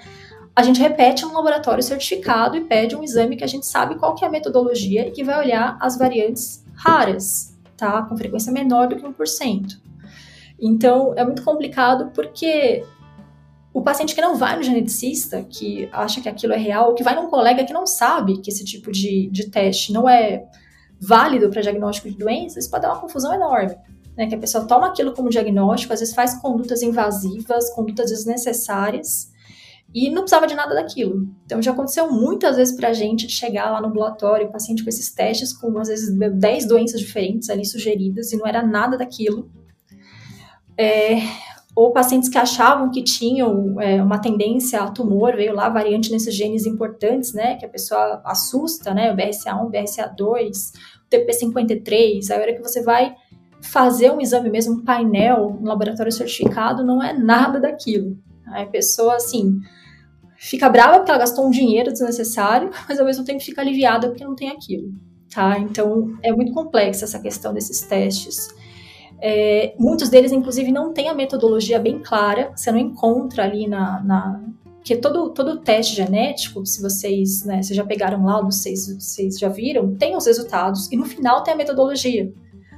A gente repete um laboratório certificado e pede um exame que a gente sabe qual que é a metodologia e que vai olhar as variantes raras, tá? Com frequência menor do que 1%. Então, é muito complicado porque o paciente que não vai no geneticista, que acha que aquilo é real, ou que vai num colega que não sabe que esse tipo de, de teste não é válido para diagnóstico de doenças, isso pode dar uma confusão enorme. né, que a pessoa toma aquilo como diagnóstico, às vezes faz condutas invasivas, condutas desnecessárias, e não precisava de nada daquilo. Então já aconteceu muitas vezes para a gente chegar lá no ambulatório, paciente com esses testes, com às vezes 10 doenças diferentes ali sugeridas, e não era nada daquilo. É, ou pacientes que achavam que tinham é, uma tendência a tumor, veio lá variante nesses genes importantes, né, que a pessoa assusta, né, o BRCA1, BRCA2, o TP53, a hora que você vai fazer um exame mesmo, um painel, um laboratório certificado, não é nada daquilo. A pessoa, assim, fica brava porque ela gastou um dinheiro desnecessário, mas ao mesmo tempo fica aliviada porque não tem aquilo, tá? Então, é muito complexa essa questão desses testes. É, muitos deles, inclusive, não têm a metodologia bem clara, você não encontra ali na. na porque todo, todo teste genético, se vocês, né, vocês já pegaram lá, vocês, vocês já viram, tem os resultados e no final tem a metodologia.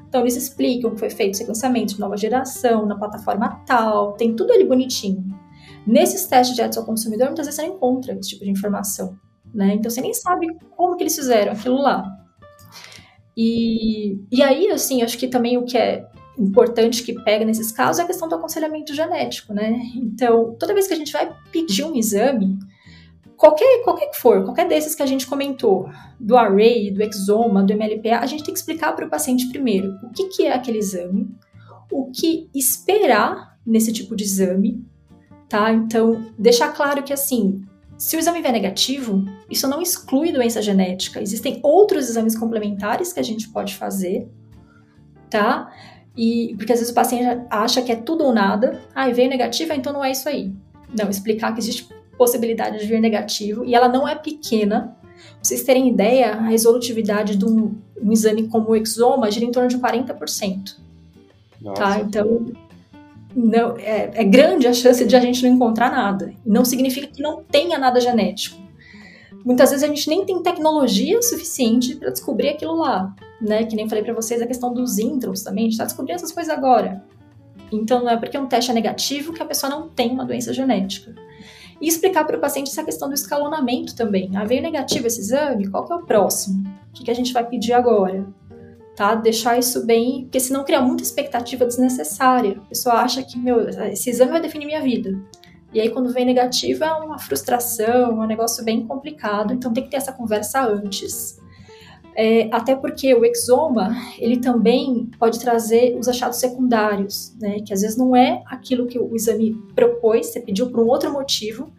Então eles explicam que foi feito sequenciamento de nova geração, na plataforma tal, tem tudo ali bonitinho. Nesses testes de ética ao consumidor, muitas vezes você não encontra esse tipo de informação, né? Então você nem sabe como que eles fizeram aquilo lá. E, e aí, assim, acho que também o que é importante que pega nesses casos é a questão do aconselhamento genético, né? Então, toda vez que a gente vai pedir um exame, qualquer, qualquer que for, qualquer desses que a gente comentou, do array, do exoma, do MLPA, a gente tem que explicar para o paciente primeiro o que, que é aquele exame, o que esperar nesse tipo de exame, tá? Então, deixar claro que assim, se o exame vier negativo, isso não exclui doença genética. Existem outros exames complementares que a gente pode fazer, tá? E porque às vezes o paciente acha que é tudo ou nada. Ah, veio negativa, então não é isso aí. Não, explicar que existe possibilidade de vir negativo e ela não é pequena. Pra vocês terem ideia, a resolutividade de um, um exame como o exoma gira em torno de 40%. Nossa. Tá? Então, não, é, é grande a chance de a gente não encontrar nada. Não significa que não tenha nada genético. Muitas vezes a gente nem tem tecnologia suficiente para descobrir aquilo lá né? Que nem falei para vocês a questão dos introns também, a gente está descobrindo essas coisas agora. Então não é porque um teste é negativo que a pessoa não tem uma doença genética. E explicar para o paciente essa questão do escalonamento também. Ah, veio negativo esse exame, qual que é o próximo? O que, que a gente vai pedir agora? Tá? Deixar isso bem, porque senão cria muita expectativa desnecessária. A pessoa acha que, meu, esse exame vai definir minha vida. E aí, quando vem negativo, é uma frustração, é um negócio bem complicado. Então, tem que ter essa conversa antes. É, até porque o exoma, ele também pode trazer os achados secundários, né, que às vezes não é aquilo que o exame propôs, você pediu por um outro motivo,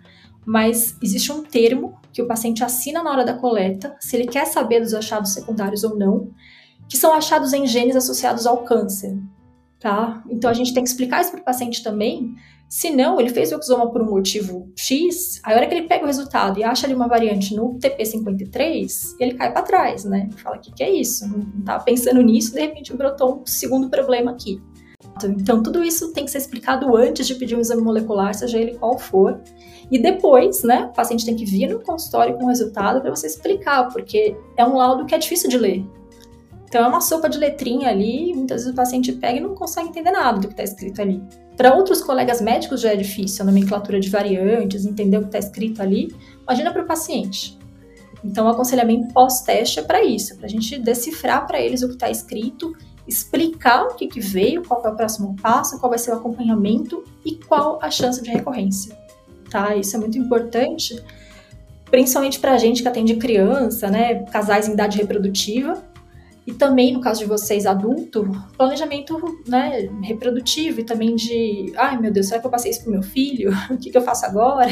mas existe um termo que o paciente assina na hora da coleta, se ele quer saber dos achados secundários ou não, que são achados em genes associados ao câncer, tá? Então a gente tem que explicar isso para o paciente também, se não, ele fez o exoma por um motivo X, a hora que ele pega o resultado e acha ali uma variante no TP53, ele cai para trás, né? Fala, o que, que é isso? Não estava pensando nisso, de repente brotou um segundo problema aqui. Então, tudo isso tem que ser explicado antes de pedir um exame molecular, seja ele qual for. E depois, né, o paciente tem que vir no consultório com o resultado para você explicar, porque é um laudo que é difícil de ler. Então, é uma sopa de letrinha ali, muitas vezes o paciente pega e não consegue entender nada do que está escrito ali. Para outros colegas médicos já é difícil a nomenclatura de variantes, entender o que está escrito ali. Imagina para o paciente. Então, o aconselhamento pós-teste é para isso, para a gente decifrar para eles o que está escrito, explicar o que, que veio, qual é o próximo passo, qual vai ser o acompanhamento e qual a chance de recorrência. Tá? Isso é muito importante, principalmente para a gente que atende criança, né, casais em idade reprodutiva, e também, no caso de vocês, adulto, planejamento né, reprodutivo e também de, ai meu Deus, será que eu passei isso pro meu filho? O que, que eu faço agora?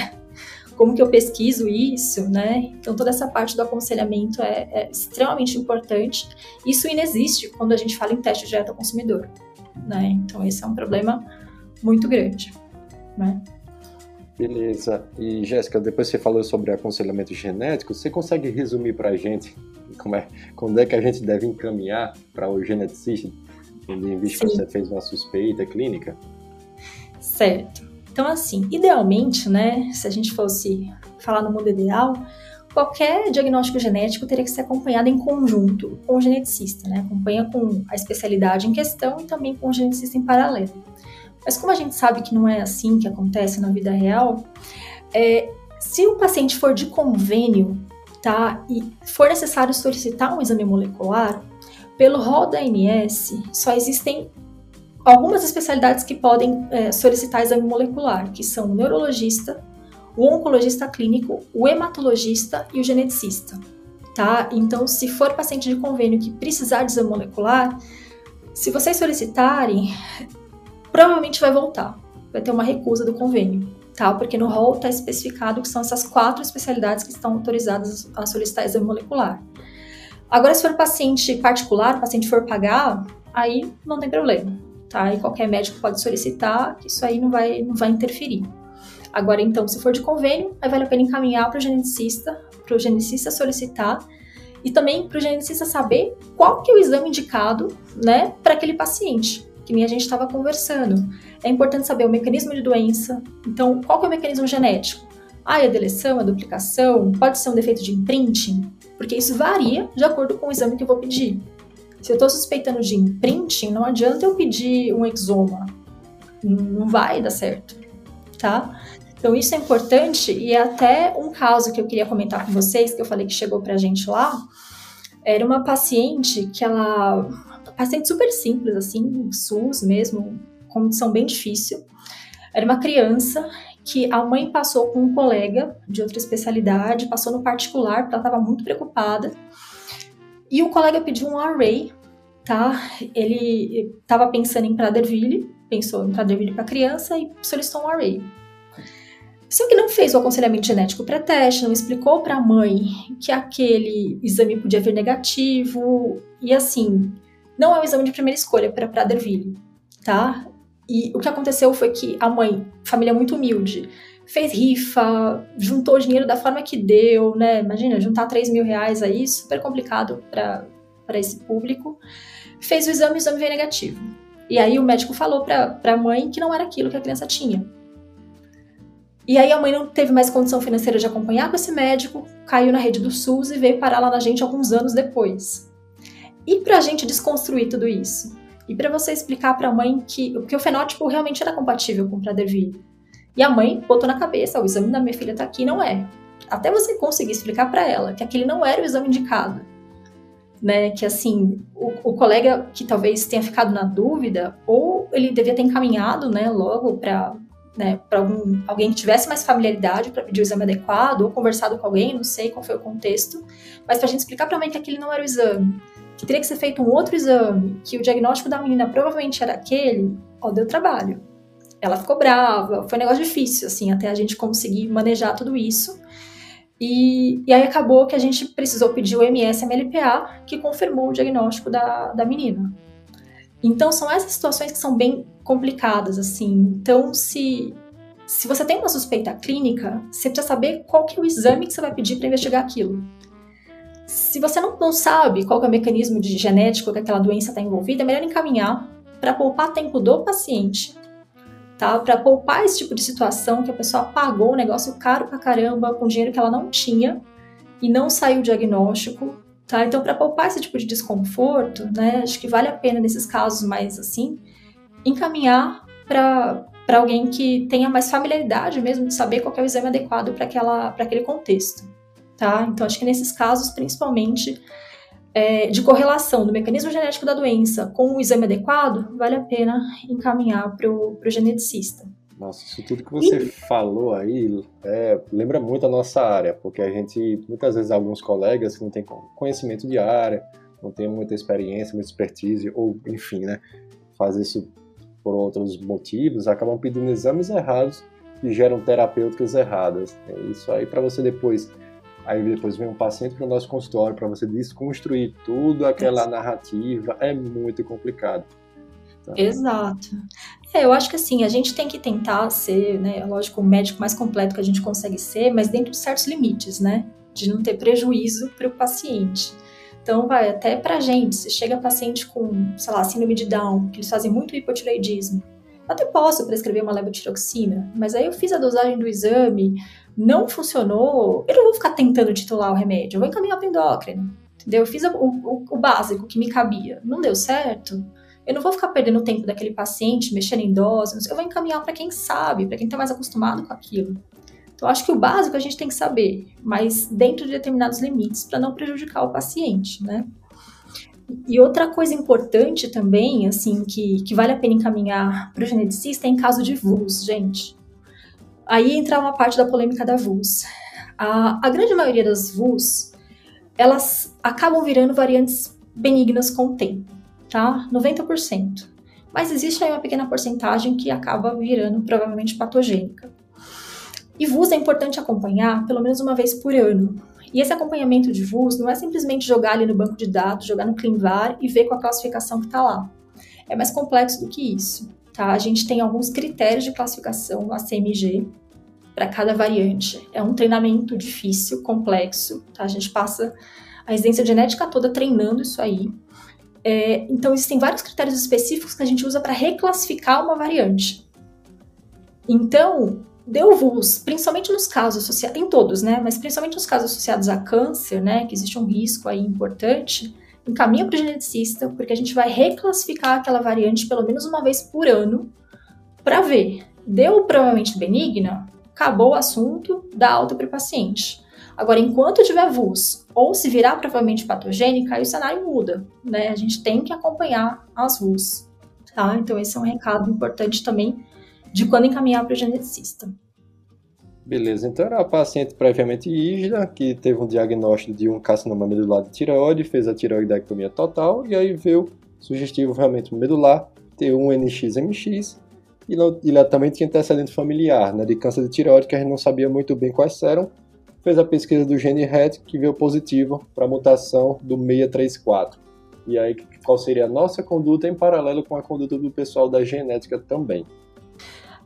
Como que eu pesquiso isso, né? Então, toda essa parte do aconselhamento é, é extremamente importante. Isso inexiste quando a gente fala em teste direto ao consumidor, né? Então, esse é um problema muito grande, né? Beleza. E Jéssica, depois você falou sobre aconselhamento genético, você consegue resumir para a gente como é, quando é que a gente deve encaminhar para o geneticista, em vista que você fez uma suspeita clínica? Certo. Então, assim, idealmente, né, se a gente fosse falar no mundo ideal, qualquer diagnóstico genético teria que ser acompanhado em conjunto com o geneticista, né? Acompanha com a especialidade em questão e também com o geneticista em paralelo. Mas como a gente sabe que não é assim que acontece na vida real, é, se o paciente for de convênio, e for necessário solicitar um exame molecular, pelo rol da ANS, só existem algumas especialidades que podem é, solicitar exame molecular, que são o neurologista, o oncologista clínico, o hematologista e o geneticista. Tá? Então, se for paciente de convênio que precisar de exame molecular, se vocês solicitarem, provavelmente vai voltar, vai ter uma recusa do convênio, tá? Porque no rol está especificado que são essas quatro especialidades que estão autorizadas a solicitar exame molecular. Agora, se for paciente particular, o paciente for pagar, aí não tem problema, tá? E qualquer médico pode solicitar, que isso aí não vai, não vai interferir. Agora, então, se for de convênio, aí vale a pena encaminhar para o geneticista, para o geneticista solicitar e também para o geneticista saber qual que é o exame indicado, né, para aquele paciente, que nem a gente estava conversando. É importante saber o mecanismo de doença. Então, qual que é o mecanismo genético? Ah, é a deleção, a duplicação, pode ser um defeito de imprinting, porque isso varia de acordo com o exame que eu vou pedir. Se eu estou suspeitando de imprinting, não adianta eu pedir um exoma. Não vai dar certo, tá? Então isso é importante e é até um caso que eu queria comentar com vocês, que eu falei que chegou pra gente lá, era uma paciente que ela, paciente super simples assim, SUS mesmo, condição bem difícil. Era uma criança que a mãe passou com um colega de outra especialidade, passou no particular, porque ela estava muito preocupada. E o colega pediu um array, tá? Ele estava pensando em Praderville, pensou em Praderville para criança e solicitou um array. Só que não fez o aconselhamento genético pré-teste, não explicou para a mãe que aquele exame podia vir negativo. E assim, não é o exame de primeira escolha para Praderville, tá? E o que aconteceu foi que a mãe, família muito humilde, fez rifa, juntou dinheiro da forma que deu, né? Imagina, juntar 3 mil reais aí, super complicado para esse público. Fez o exame, o exame veio negativo. E aí o médico falou para a mãe que não era aquilo que a criança tinha. E aí a mãe não teve mais condição financeira de acompanhar com esse médico, caiu na rede do SUS e veio parar lá na gente alguns anos depois. E para a gente desconstruir tudo isso? E para você explicar para a mãe que, que o fenótipo realmente era compatível com o Prader-Willi. E a mãe botou na cabeça, o exame da minha filha está aqui, não é. Até você conseguir explicar para ela que aquele não era o exame indicado. Né, que assim, o, o, colega que talvez tenha ficado na dúvida, ou ele devia ter encaminhado, né, logo para né, para alguém que tivesse mais familiaridade para pedir o exame adequado, ou conversado com alguém, não sei qual foi o contexto, mas para a gente explicar para a mãe que aquele não era o exame, que teria que ser feito um outro exame, que o diagnóstico da menina provavelmente era aquele, ó, deu trabalho. Ela ficou brava, foi um negócio difícil, assim, até a gente conseguir manejar tudo isso. E, e aí acabou que a gente precisou pedir o MS-MLPA, que confirmou o diagnóstico da, da menina. Então são essas situações que são bem complicadas, assim. Então, se, se você tem uma suspeita clínica, você precisa saber qual que é o exame que você vai pedir para investigar aquilo. Se você não, não sabe qual é o mecanismo de genético que aquela doença está envolvida, é melhor encaminhar para poupar tempo do paciente, tá? Para poupar esse tipo de situação que a pessoa pagou um negócio caro pra caramba com dinheiro que ela não tinha e não saiu o diagnóstico, tá? Então, para poupar esse tipo de desconforto, né, acho que vale a pena nesses casos mais assim, encaminhar para para alguém que tenha mais familiaridade mesmo de saber qual é o exame adequado para aquele contexto, tá? Então, acho que nesses casos, principalmente é, de correlação do mecanismo genético da doença com o exame adequado, vale a pena encaminhar para o geneticista. Nossa, isso tudo que você e... falou aí é, lembra muito a nossa área, porque a gente, muitas vezes, alguns colegas que não têm conhecimento de área, não têm muita experiência, muita expertise, ou enfim, né, faz isso por outros motivos, acabam pedindo exames errados e geram terapêuticas erradas. É isso aí para você depois aí depois vem um paciente para o nosso consultório para você desconstruir tudo aquela narrativa é muito complicado. Então... Exato. É, eu acho que assim, a gente tem que tentar ser, né, lógico, o médico mais completo que a gente consegue ser, mas dentro de certos limites, né? De não ter prejuízo para o paciente. Então, vai até pra gente, se chega paciente com, sei lá, síndrome de Down, que eles fazem muito hipotireoidismo, até posso prescrever uma levotiroxina, mas aí eu fiz a dosagem do exame, não funcionou, eu não vou ficar tentando titular o remédio, eu vou encaminhar para endócrino, entendeu? Eu fiz o, o, o básico que me cabia, não deu certo, eu não vou ficar perdendo o tempo daquele paciente, mexendo em doses, eu vou encaminhar para quem sabe, para quem está mais acostumado com aquilo. Então, acho que o básico a gente tem que saber, mas dentro de determinados limites, para não prejudicar o paciente, né? E outra coisa importante também, assim, que, que vale a pena encaminhar para o geneticista é em caso de VUS, gente. Aí entra uma parte da polêmica da VUS. A, a grande maioria das VUS, elas acabam virando variantes benignas com o tempo, tá? 90%. Mas existe aí uma pequena porcentagem que acaba virando provavelmente patogênica. E VUS é importante acompanhar pelo menos uma vez por ano. E esse acompanhamento de VUS não é simplesmente jogar ali no banco de dados, jogar no ClinVar e ver com a classificação que está lá. É mais complexo do que isso. Tá? A gente tem alguns critérios de classificação no ACMG para cada variante. É um treinamento difícil, complexo. Tá? A gente passa a residência genética toda treinando isso aí. É, então, existem vários critérios específicos que a gente usa para reclassificar uma variante. Então, deu VUS, principalmente nos casos associados, em todos, né? Mas principalmente nos casos associados a câncer, né? Que existe um risco aí importante, encaminha para o geneticista, porque a gente vai reclassificar aquela variante pelo menos uma vez por ano para ver. Deu provavelmente benigna, acabou o assunto, dá alta para o paciente. Agora, enquanto tiver VUS ou se virar provavelmente patogênica, aí o cenário muda, né? A gente tem que acompanhar as VUS, tá? Então, esse é um recado importante também de quando encaminhar para o geneticista. Beleza, então era uma paciente previamente rígida, que teve um diagnóstico de um carcinoma medular de tireoide, fez a tireoidectomia total, e aí veio sugestivo realmente medular, T1NXMX, e, não, e ela também tinha antecedente familiar, né, de câncer de tireoide, que a gente não sabia muito bem quais eram, fez a pesquisa do gene RET, que veio positivo para a mutação do 634. E aí, qual seria a nossa conduta em paralelo com a conduta do pessoal da genética também.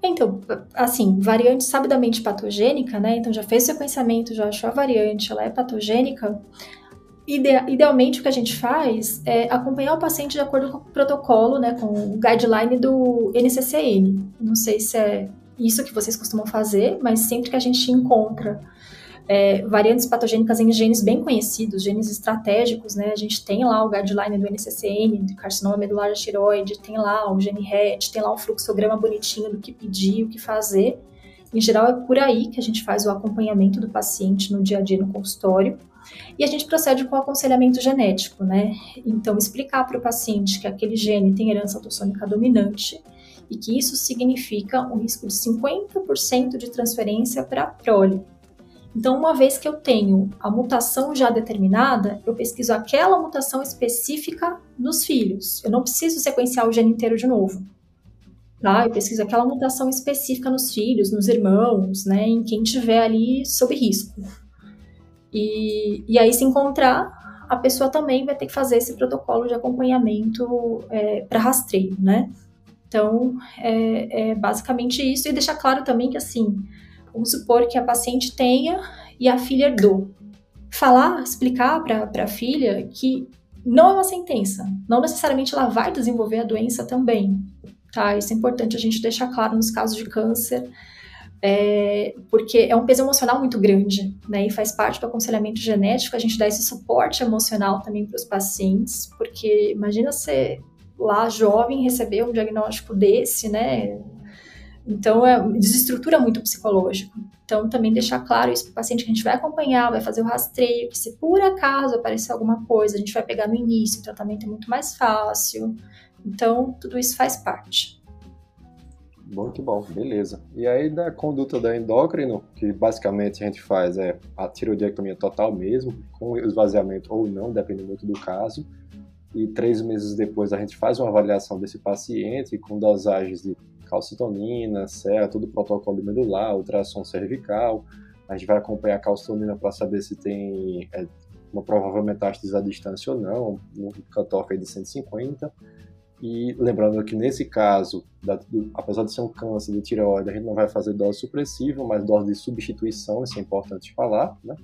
Então, assim, variante sabidamente patogênica, né? Então já fez sequenciamento, já achou a variante, ela é patogênica. Ide idealmente o que a gente faz é acompanhar o paciente de acordo com o protocolo, né, com o guideline do NCCN. Não sei se é isso que vocês costumam fazer, mas sempre que a gente encontra é, variantes patogênicas em genes bem conhecidos, genes estratégicos, né? A gente tem lá o guideline do NCCN, de carcinoma medular da tireoide, tem lá o gene RET, tem lá um fluxograma bonitinho do que pedir, o que fazer. Em geral, é por aí que a gente faz o acompanhamento do paciente no dia a dia no consultório. E a gente procede com o aconselhamento genético, né? Então, explicar para o paciente que aquele gene tem herança autossômica dominante e que isso significa um risco de 50% de transferência para a prole. Então, uma vez que eu tenho a mutação já determinada, eu pesquiso aquela mutação específica nos filhos. Eu não preciso sequenciar o gene inteiro de novo. Tá? Eu pesquiso aquela mutação específica nos filhos, nos irmãos, né, em quem tiver ali sob risco. E, e aí, se encontrar, a pessoa também vai ter que fazer esse protocolo de acompanhamento é, para rastreio, né? Então, é, é basicamente isso. E deixar claro também que, assim, Vamos supor que a paciente tenha e a filha herdou. Falar, explicar para a filha que não é uma sentença, não necessariamente ela vai desenvolver a doença também, tá? Isso é importante a gente deixar claro nos casos de câncer, é, porque é um peso emocional muito grande, né? E faz parte do aconselhamento genético a gente dar esse suporte emocional também para os pacientes, porque imagina você lá jovem receber um diagnóstico desse, né? Então, é, desestrutura muito o psicológico. Então, também deixar claro isso para o paciente que a gente vai acompanhar, vai fazer o rastreio, que se por acaso aparecer alguma coisa, a gente vai pegar no início, o tratamento é muito mais fácil. Então, tudo isso faz parte. Muito bom, beleza. E aí, da conduta da endócrino, que basicamente a gente faz é a tiroidectomia total mesmo, com esvaziamento ou não, depende muito do caso. E três meses depois a gente faz uma avaliação desse paciente com dosagens de calcitonina, certo? Todo o protocolo medular, ultrassom cervical. A gente vai acompanhar a calcitonina para saber se tem é, uma provável metástase à distância ou não, um cutoff aí de 150. E lembrando que nesse caso, da, do, apesar de ser um câncer de tireoide, a gente não vai fazer dose supressiva, mas dose de substituição, isso é importante falar, né?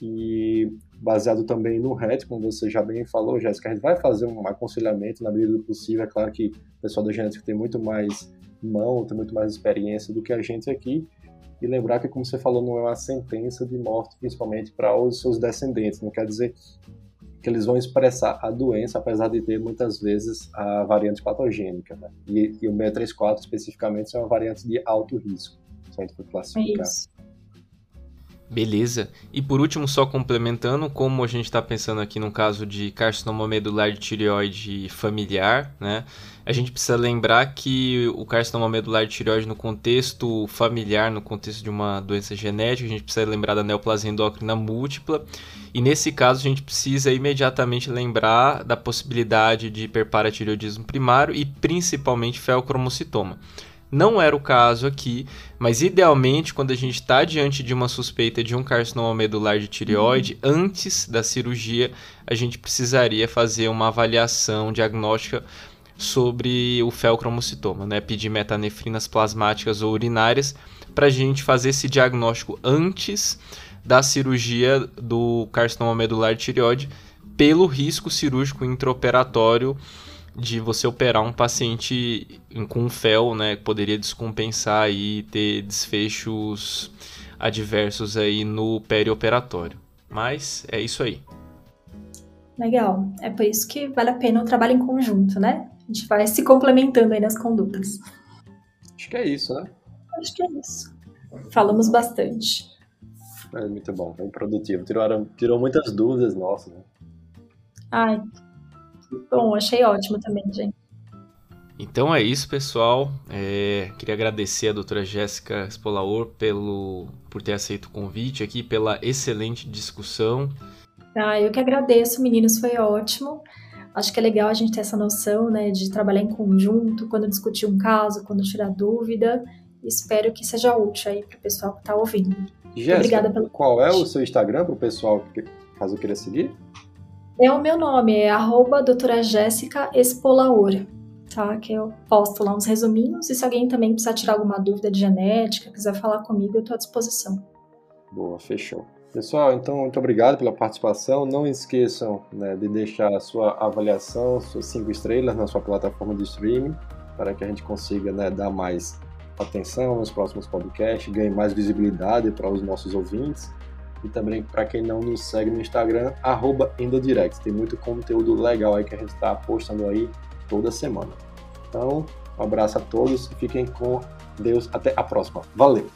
E baseado também no RET, como você já bem falou, Jéssica, a gente vai fazer um aconselhamento na medida do possível. É claro que o pessoal da genética tem muito mais mão, tem muito mais experiência do que a gente aqui. E lembrar que, como você falou, não é uma sentença de morte, principalmente para os seus descendentes. Não quer dizer que eles vão expressar a doença, apesar de ter muitas vezes a variante patogênica. Né? E, e, o 634 especificamente é uma variante de alto risco, se a gente for classificar. Isso. Beleza. E por último, só complementando, como a gente está pensando aqui no caso de carcinoma medular de tireoide familiar, né? A gente precisa lembrar que o carcinoma medular de tireoide no contexto familiar, no contexto de uma doença genética, a gente precisa lembrar da neoplasia endócrina múltipla. E nesse caso, a gente precisa imediatamente lembrar da possibilidade de hiperparatireoidismo primário e principalmente feocromocitoma. Não era o caso aqui, mas idealmente, quando a gente está diante de uma suspeita de um carcinoma medular de tireoide, uhum. antes da cirurgia, a gente precisaria fazer uma avaliação diagnóstica sobre o felcromocitoma, né? Pedir metanefrinas plasmáticas ou urinárias para a gente fazer esse diagnóstico antes da cirurgia do carcinoma medular de tireoide, pelo risco cirúrgico intraoperatório de você operar um paciente com fel, né, poderia descompensar e ter desfechos adversos aí no perioperatório. Mas é isso aí. Legal. É por isso que vale a pena o trabalho em conjunto, né? A gente vai se complementando aí nas condutas. Acho que é isso, né? Acho que é isso. Falamos bastante. É muito bom, bem produtivo. Tirou, tirou muitas dúvidas nossas, né? Ai, Bom, achei ótimo também, gente. Então é isso, pessoal. É, queria agradecer a doutora Jéssica Spolaor pelo, por ter aceito o convite aqui, pela excelente discussão. Ah, eu que agradeço, meninos, foi ótimo. Acho que é legal a gente ter essa noção né, de trabalhar em conjunto, quando discutir um caso, quando tirar dúvida. Espero que seja útil aí para o pessoal que está ouvindo. Jéssica, Obrigada pelo qual é o seu Instagram para o pessoal que caso queira seguir? É o meu nome, é arroba doutora Jéssica Espolaor, tá? Que eu posto lá uns resuminhos e se alguém também precisar tirar alguma dúvida de genética, quiser falar comigo, eu estou à disposição. Boa, fechou. Pessoal, então muito obrigado pela participação. Não esqueçam né, de deixar a sua avaliação, suas cinco estrelas na sua plataforma de streaming, para que a gente consiga né, dar mais atenção nos próximos podcasts, ganhe mais visibilidade para os nossos ouvintes. E também para quem não nos segue no Instagram, arroba Endodirect. Tem muito conteúdo legal aí que a gente está postando aí toda semana. Então, um abraço a todos e fiquem com Deus. Até a próxima. Valeu!